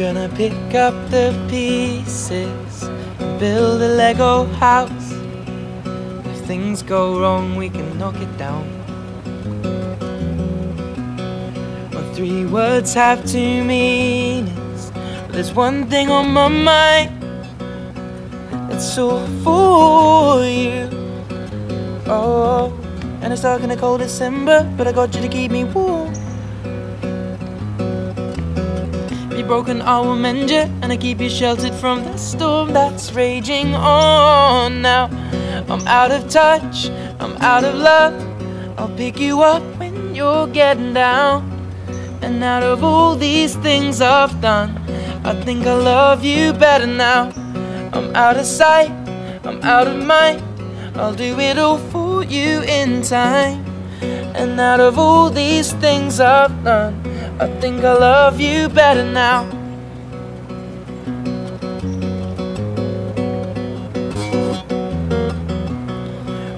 gonna pick up the pieces and build a Lego house. If things go wrong, we can knock it down. Well, three words have two meanings. But there's one thing on my mind. It's all for you. Oh, and it's dark in the cold December, but I got you to keep me warm. If you're broken, will mend you, and I keep you sheltered from the storm that's raging on. Now I'm out of touch, I'm out of love. I'll pick you up when you're getting down. And out of all these things I've done, I think I love you better now. I'm out of sight, I'm out of mind. I'll do it all for you in time. And out of all these things I've done, I think I love you better now.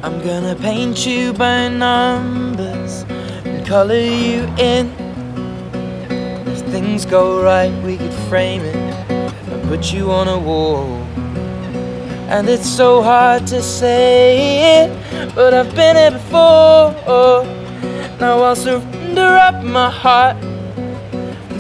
I'm gonna paint you by numbers and color you in. If things go right, we could frame it and put you on a wall. And it's so hard to say it, but I've been here before. Now I'll surrender up my heart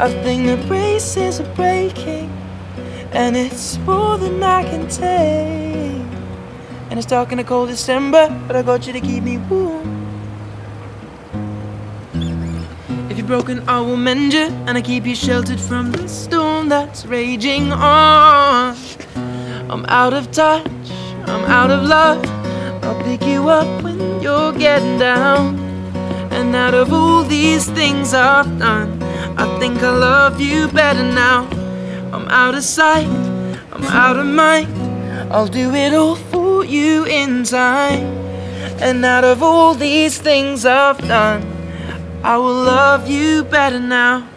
I think the braces are breaking, and it's more than I can take. And it's dark in the cold December, but I got you to keep me warm. If you're broken, I will mend you, and I keep you sheltered from the storm that's raging on. I'm out of touch, I'm out of love. I'll pick you up when you're getting down. And out of all these things I've done, I think I love you better now. I'm out of sight, I'm out of mind. I'll do it all for you in time. And out of all these things I've done, I will love you better now.